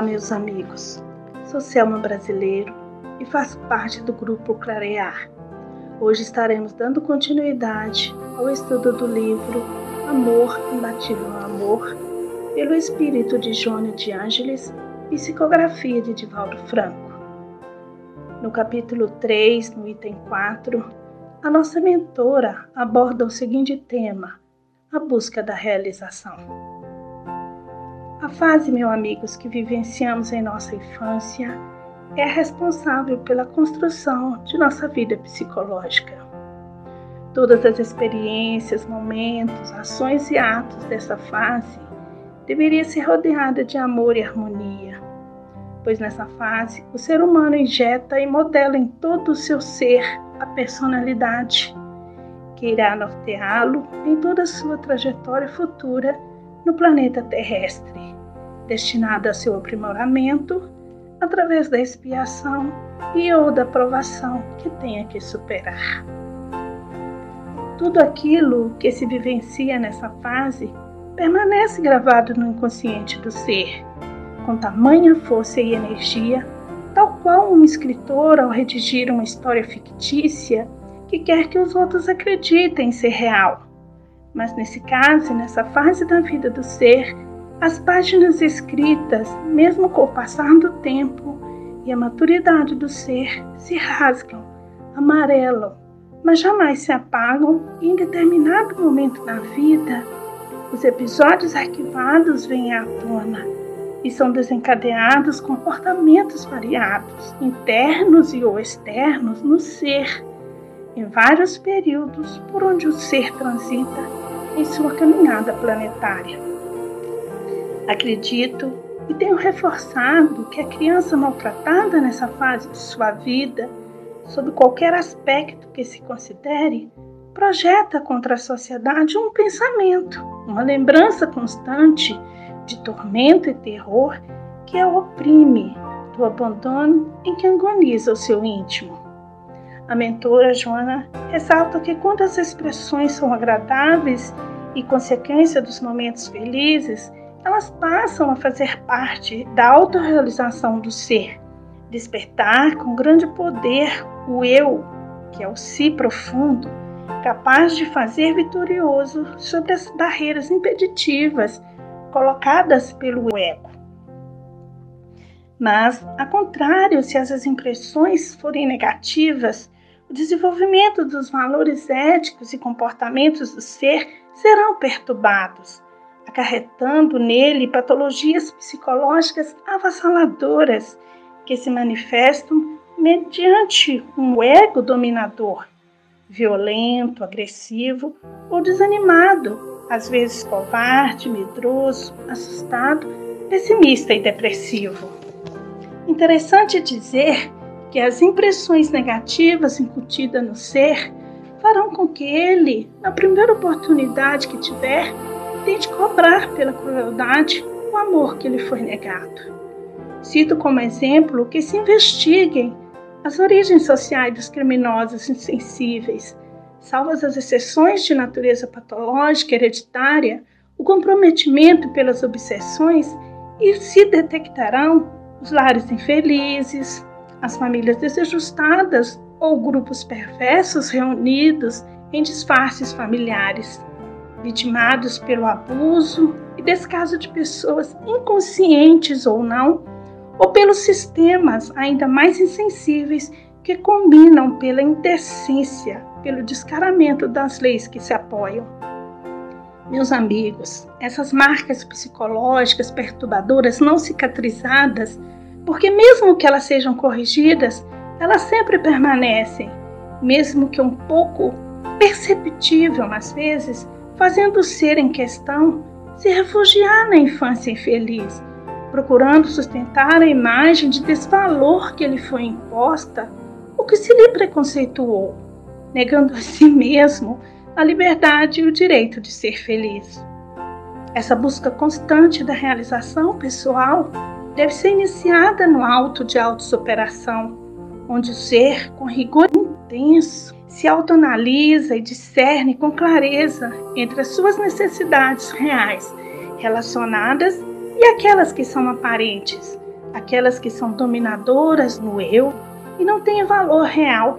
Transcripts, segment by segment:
Olá, meus amigos. Sou Selma Brasileiro e faço parte do grupo Clarear. Hoje estaremos dando continuidade ao estudo do livro Amor, Imbatível Amor, pelo espírito de Jônia de Ângeles, psicografia de Divaldo Franco. No capítulo 3, no item 4, a nossa mentora aborda o seguinte tema: a busca da realização. A fase, meus amigos, que vivenciamos em nossa infância é responsável pela construção de nossa vida psicológica. Todas as experiências, momentos, ações e atos dessa fase deveria ser rodeada de amor e harmonia, pois nessa fase o ser humano injeta e modela em todo o seu ser a personalidade que irá norteá-lo em toda a sua trajetória futura no planeta terrestre, destinada a seu aprimoramento através da expiação e ou da provação que tenha que superar. Tudo aquilo que se vivencia nessa fase permanece gravado no inconsciente do ser, com tamanha força e energia, tal qual um escritor ao redigir uma história fictícia que quer que os outros acreditem ser real mas nesse caso, nessa fase da vida do ser, as páginas escritas, mesmo com o passar do tempo e a maturidade do ser, se rasgam, amarelam, mas jamais se apagam e em determinado momento da vida, os episódios arquivados vêm à tona e são desencadeados comportamentos variados, internos e ou externos no ser, em vários períodos por onde o ser transita em sua caminhada planetária. Acredito e tenho reforçado que a criança maltratada nessa fase de sua vida, sob qualquer aspecto que se considere, projeta contra a sociedade um pensamento, uma lembrança constante de tormento e terror que a oprime, do abandono em que agoniza o seu íntimo. A mentora Joana ressalta que quando as expressões são agradáveis e consequência dos momentos felizes, elas passam a fazer parte da autorrealização do ser, despertar com grande poder o eu, que é o si profundo, capaz de fazer vitorioso sobre as barreiras impeditivas colocadas pelo ego. Mas, ao contrário, se as impressões forem negativas, o desenvolvimento dos valores éticos e comportamentos do ser serão perturbados, acarretando nele patologias psicológicas avassaladoras que se manifestam mediante um ego dominador, violento, agressivo ou desanimado, às vezes covarde, medroso, assustado, pessimista e depressivo. Interessante dizer que as impressões negativas incutidas no ser farão com que ele, na primeira oportunidade que tiver, tente cobrar pela crueldade o amor que lhe foi negado. Cito como exemplo que se investiguem as origens sociais dos criminosos insensíveis, salvas as exceções de natureza patológica hereditária, o comprometimento pelas obsessões e se detectarão os lares infelizes, as famílias desajustadas ou grupos perversos reunidos em disfarces familiares, vitimados pelo abuso e descaso de pessoas inconscientes ou não, ou pelos sistemas ainda mais insensíveis que combinam pela indecência, pelo descaramento das leis que se apoiam. Meus amigos, essas marcas psicológicas perturbadoras não cicatrizadas porque, mesmo que elas sejam corrigidas, elas sempre permanecem, mesmo que um pouco perceptível às vezes, fazendo o ser em questão se refugiar na infância infeliz, procurando sustentar a imagem de desvalor que lhe foi imposta ou que se lhe preconceituou, negando a si mesmo a liberdade e o direito de ser feliz. Essa busca constante da realização pessoal deve ser iniciada no alto de autossuperação, onde o ser, com rigor intenso, se autoanalisa e discerne com clareza entre as suas necessidades reais relacionadas e aquelas que são aparentes, aquelas que são dominadoras no eu e não têm valor real,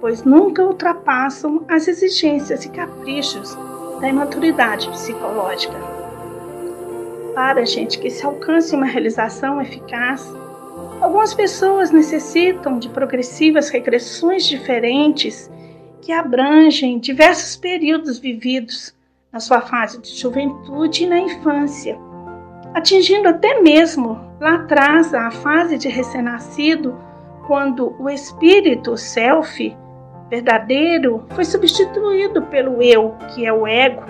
pois nunca ultrapassam as exigências e caprichos da imaturidade psicológica. Para, gente, que se alcance uma realização eficaz, algumas pessoas necessitam de progressivas regressões diferentes que abrangem diversos períodos vividos na sua fase de juventude e na infância, atingindo até mesmo lá atrás a fase de recém-nascido, quando o espírito, o self, verdadeiro, foi substituído pelo eu, que é o ego,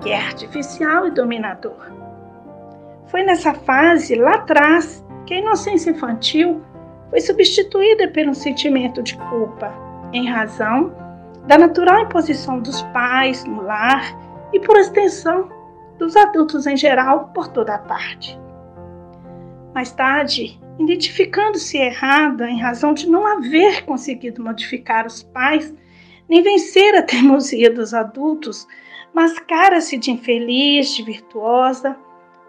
que é artificial e dominador. Foi nessa fase, lá atrás, que a inocência infantil foi substituída pelo sentimento de culpa, em razão da natural imposição dos pais no lar e, por extensão, dos adultos em geral por toda parte. Mais tarde, identificando-se errada em razão de não haver conseguido modificar os pais, nem vencer a teimosia dos adultos, mascara-se de infeliz, de virtuosa,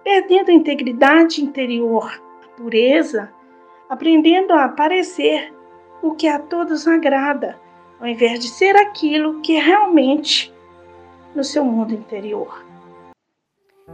perdendo a integridade interior, a pureza, aprendendo a parecer o que a todos agrada, ao invés de ser aquilo que realmente no seu mundo interior.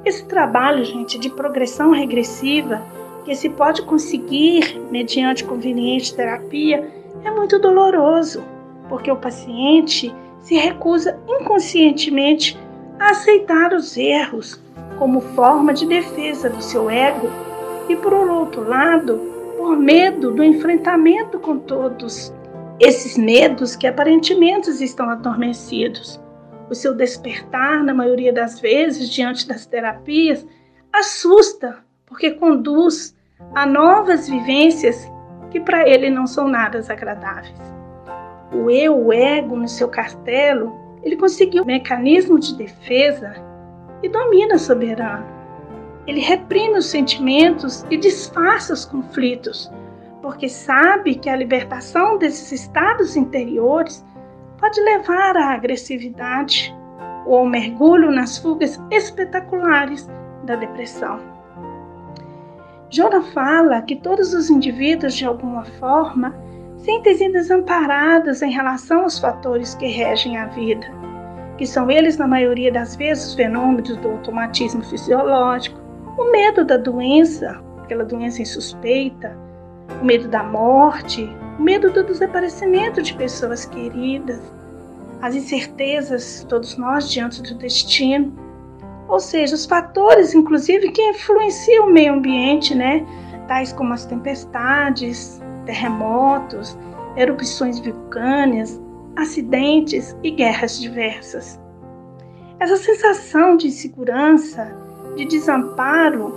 Esse trabalho, gente, de progressão regressiva que se pode conseguir mediante conveniente terapia é muito doloroso, porque o paciente se recusa inconscientemente a aceitar os erros como forma de defesa do seu ego e, por outro lado, por medo do enfrentamento com todos esses medos que aparentemente estão adormecidos. O seu despertar, na maioria das vezes, diante das terapias, assusta, porque conduz a novas vivências que para ele não são nada agradáveis. O eu, o ego, no seu castelo, ele conseguiu um mecanismo de defesa e domina soberano. Ele reprime os sentimentos e disfarça os conflitos, porque sabe que a libertação desses estados interiores pode levar à agressividade ou ao mergulho nas fugas espetaculares da depressão. Jona fala que todos os indivíduos, de alguma forma, sentem-se desamparados em relação aos fatores que regem a vida, que são eles, na maioria das vezes, os fenômenos do automatismo fisiológico, o medo da doença, aquela doença insuspeita, o medo da morte, o medo do desaparecimento de pessoas queridas, as incertezas, todos nós, diante do destino, ou seja, os fatores, inclusive, que influenciam o meio ambiente, né? tais como as tempestades, terremotos, erupções vulcânicas, acidentes e guerras diversas. Essa sensação de insegurança, de desamparo,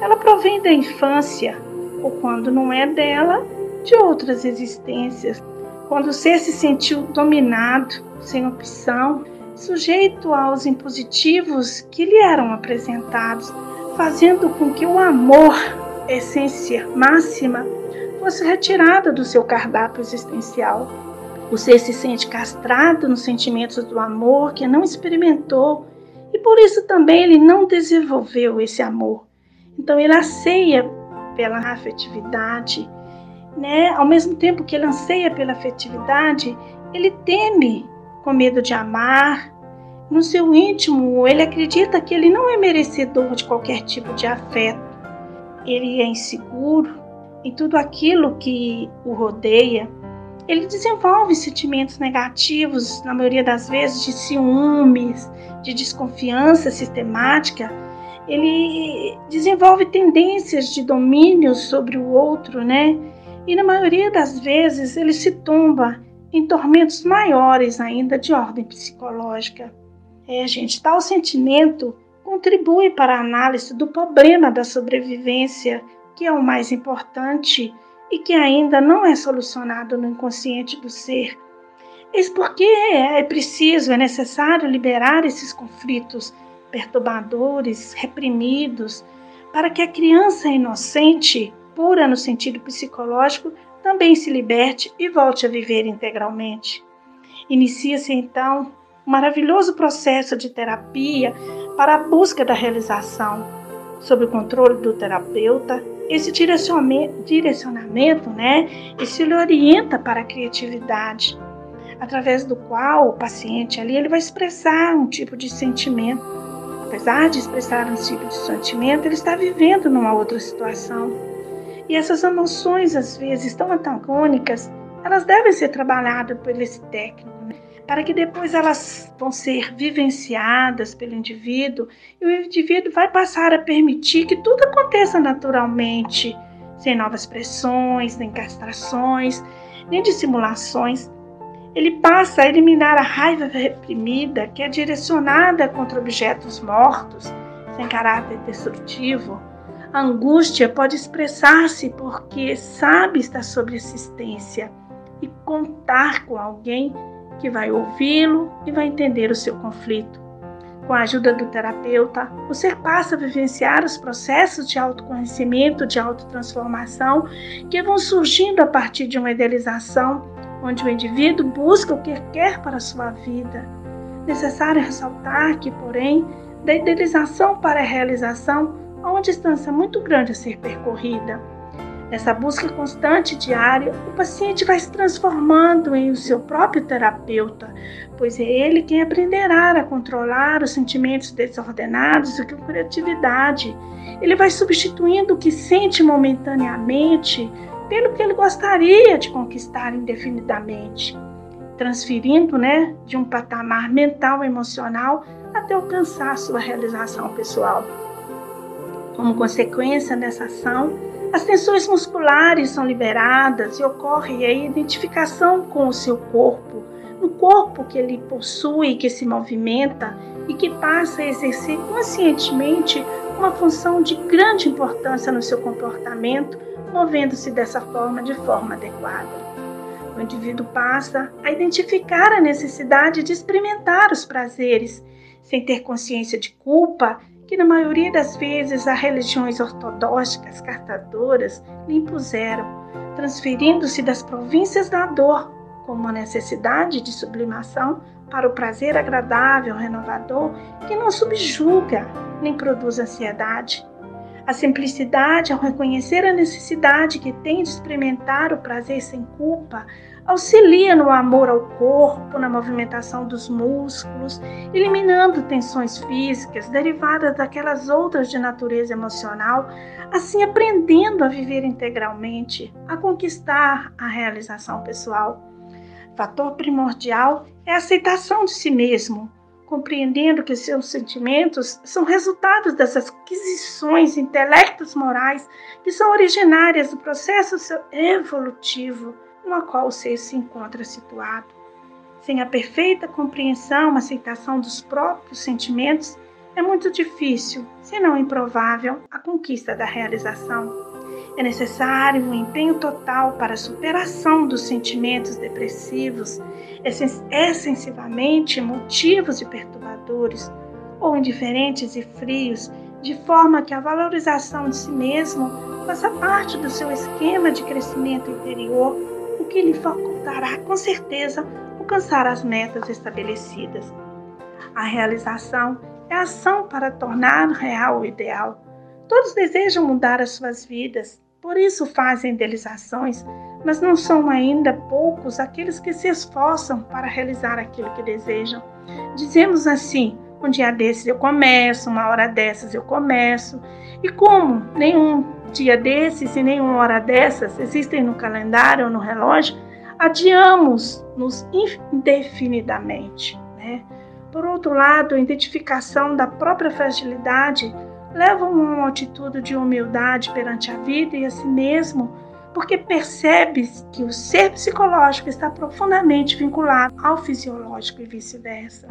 ela provém da infância, ou quando não é dela, de outras existências. Quando o ser se sentiu dominado, sem opção, sujeito aos impositivos que lhe eram apresentados, fazendo com que o amor, essência máxima, fosse retirada do seu cardápio existencial. O ser se sente castrado nos sentimentos do amor que não experimentou e por isso também ele não desenvolveu esse amor. Então ele anseia pela afetividade, né? Ao mesmo tempo que ele anseia pela afetividade, ele teme com medo de amar. No seu íntimo, ele acredita que ele não é merecedor de qualquer tipo de afeto. Ele é inseguro em tudo aquilo que o rodeia. Ele desenvolve sentimentos negativos, na maioria das vezes, de ciúmes, de desconfiança sistemática. Ele desenvolve tendências de domínio sobre o outro, né? E na maioria das vezes ele se tomba em tormentos maiores ainda de ordem psicológica. É, gente, tal sentimento contribui para a análise do problema da sobrevivência, que é o mais importante e que ainda não é solucionado no inconsciente do ser. Eis porque é preciso, é necessário liberar esses conflitos perturbadores, reprimidos, para que a criança inocente, pura no sentido psicológico, também se liberte e volte a viver integralmente. Inicia-se então um maravilhoso processo de terapia para a busca da realização, sob o controle do terapeuta, esse direcionamento, né, lhe orienta para a criatividade, através do qual o paciente ali ele vai expressar um tipo de sentimento. Apesar de expressar um tipo de sentimento, ele está vivendo numa outra situação. E essas emoções, às vezes, tão antagônicas, elas devem ser trabalhadas por esse técnico? Para que depois elas vão ser vivenciadas pelo indivíduo e o indivíduo vai passar a permitir que tudo aconteça naturalmente, sem novas pressões, nem castrações, nem dissimulações. Ele passa a eliminar a raiva reprimida que é direcionada contra objetos mortos, sem caráter destrutivo. A angústia pode expressar-se porque sabe estar sob assistência e contar com alguém que vai ouvi-lo e vai entender o seu conflito. Com a ajuda do terapeuta, ser passa a vivenciar os processos de autoconhecimento, de autotransformação que vão surgindo a partir de uma idealização, onde o indivíduo busca o que quer para a sua vida. Necessário ressaltar que, porém, da idealização para a realização há uma distância muito grande a ser percorrida. Nessa busca constante diária, o paciente vai se transformando em o seu próprio terapeuta, pois é ele quem aprenderá a controlar os sentimentos desordenados e com criatividade. Ele vai substituindo o que sente momentaneamente pelo que ele gostaria de conquistar indefinidamente, transferindo, né, de um patamar mental emocional até alcançar sua realização pessoal. Como consequência dessa ação, as tensões musculares são liberadas e ocorre a identificação com o seu corpo, no corpo que ele possui, que se movimenta e que passa a exercer conscientemente uma função de grande importância no seu comportamento, movendo-se dessa forma de forma adequada. O indivíduo passa a identificar a necessidade de experimentar os prazeres, sem ter consciência de culpa que na maioria das vezes as religiões ortodoxas cartadoras lhe impuseram, transferindo-se das províncias da dor como uma necessidade de sublimação para o prazer agradável, renovador, que não subjuga nem produz ansiedade. A simplicidade ao reconhecer a necessidade que tem de experimentar o prazer sem culpa auxilia no amor ao corpo, na movimentação dos músculos, eliminando tensões físicas derivadas daquelas outras de natureza emocional, assim aprendendo a viver integralmente, a conquistar a realização pessoal. Fator primordial é a aceitação de si mesmo, compreendendo que seus sentimentos são resultados dessas aquisições intelectos morais que são originárias do processo evolutivo no qual o ser se encontra situado. Sem a perfeita compreensão, aceitação dos próprios sentimentos, é muito difícil, se não improvável, a conquista da realização. É necessário um empenho total para a superação dos sentimentos depressivos, extensivamente motivos e perturbadores, ou indiferentes e frios, de forma que a valorização de si mesmo faça parte do seu esquema de crescimento interior que lhe facultará com certeza alcançar as metas estabelecidas. A realização é a ação para tornar real o ideal. Todos desejam mudar as suas vidas, por isso fazem idealizações, mas não são ainda poucos aqueles que se esforçam para realizar aquilo que desejam. Dizemos assim: um dia desses eu começo, uma hora dessas eu começo, e como nenhum dia desses e nenhuma hora dessas existem no calendário ou no relógio, adiamos-nos indefinidamente. Né? Por outro lado, a identificação da própria fragilidade leva a uma atitude de humildade perante a vida e a si mesmo, porque percebe que o ser psicológico está profundamente vinculado ao fisiológico e vice-versa.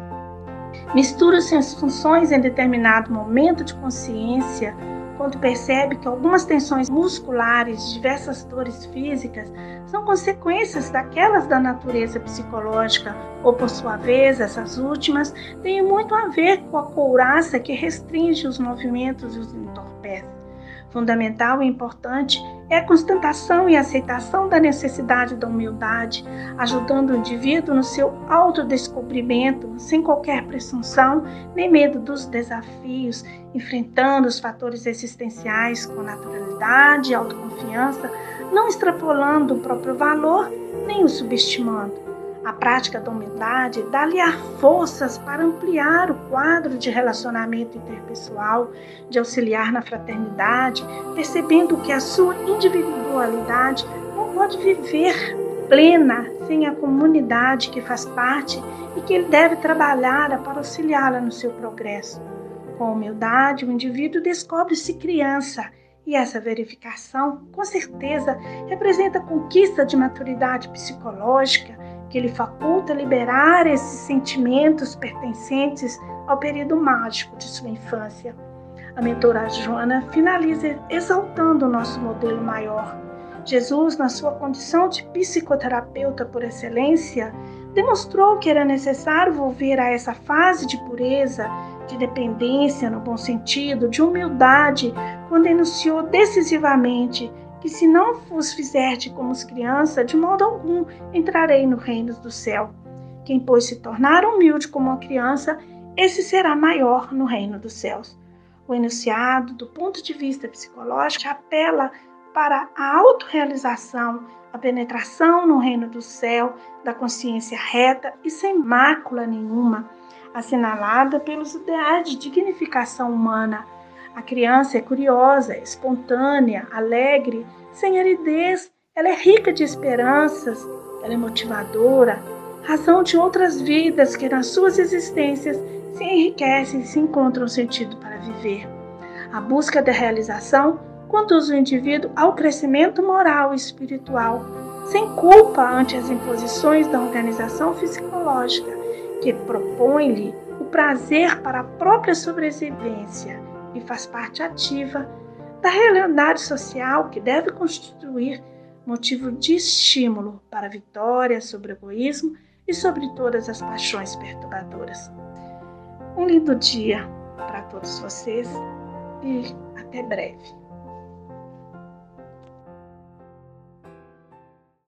Mistura-se as funções em determinado momento de consciência quando percebe que algumas tensões musculares, diversas dores físicas, são consequências daquelas da natureza psicológica, ou por sua vez, essas últimas têm muito a ver com a couraça que restringe os movimentos e os entorpece. Fundamental e importante é a constatação e aceitação da necessidade da humildade, ajudando o indivíduo no seu autodescobrimento, sem qualquer presunção nem medo dos desafios, enfrentando os fatores existenciais com naturalidade e autoconfiança, não extrapolando o próprio valor nem o subestimando. A prática da humildade dá-lhe forças para ampliar o quadro de relacionamento interpessoal, de auxiliar na fraternidade, percebendo que a sua individualidade não pode viver plena sem a comunidade que faz parte e que ele deve trabalhar para auxiliá-la no seu progresso. Com humildade, o indivíduo descobre-se criança e essa verificação, com certeza, representa a conquista de maturidade psicológica que lhe faculta liberar esses sentimentos pertencentes ao período mágico de sua infância. A mentora Joana finaliza exaltando o nosso modelo maior. Jesus, na sua condição de psicoterapeuta por excelência, demonstrou que era necessário volver a essa fase de pureza, de dependência no bom sentido, de humildade, quando enunciou decisivamente que se não vos fizerte como os crianças, de modo algum entrarei no reino do céu. Quem, pois, se tornar humilde como uma criança, esse será maior no reino dos céus. O enunciado, do ponto de vista psicológico, apela para a autorrealização, a penetração no reino do céu, da consciência reta e sem mácula nenhuma, assinalada pelos ideais de dignificação humana a criança é curiosa, espontânea, alegre, sem aridez. Ela é rica de esperanças, ela é motivadora, razão de outras vidas que nas suas existências se enriquecem e se encontram sentido para viver. A busca da realização conduz o indivíduo ao crescimento moral e espiritual, sem culpa ante as imposições da organização psicológica, que propõe-lhe o prazer para a própria sobrevivência e faz parte ativa da realidade social que deve constituir motivo de estímulo para a vitória sobre o egoísmo e sobre todas as paixões perturbadoras. Um lindo dia para todos vocês e até breve.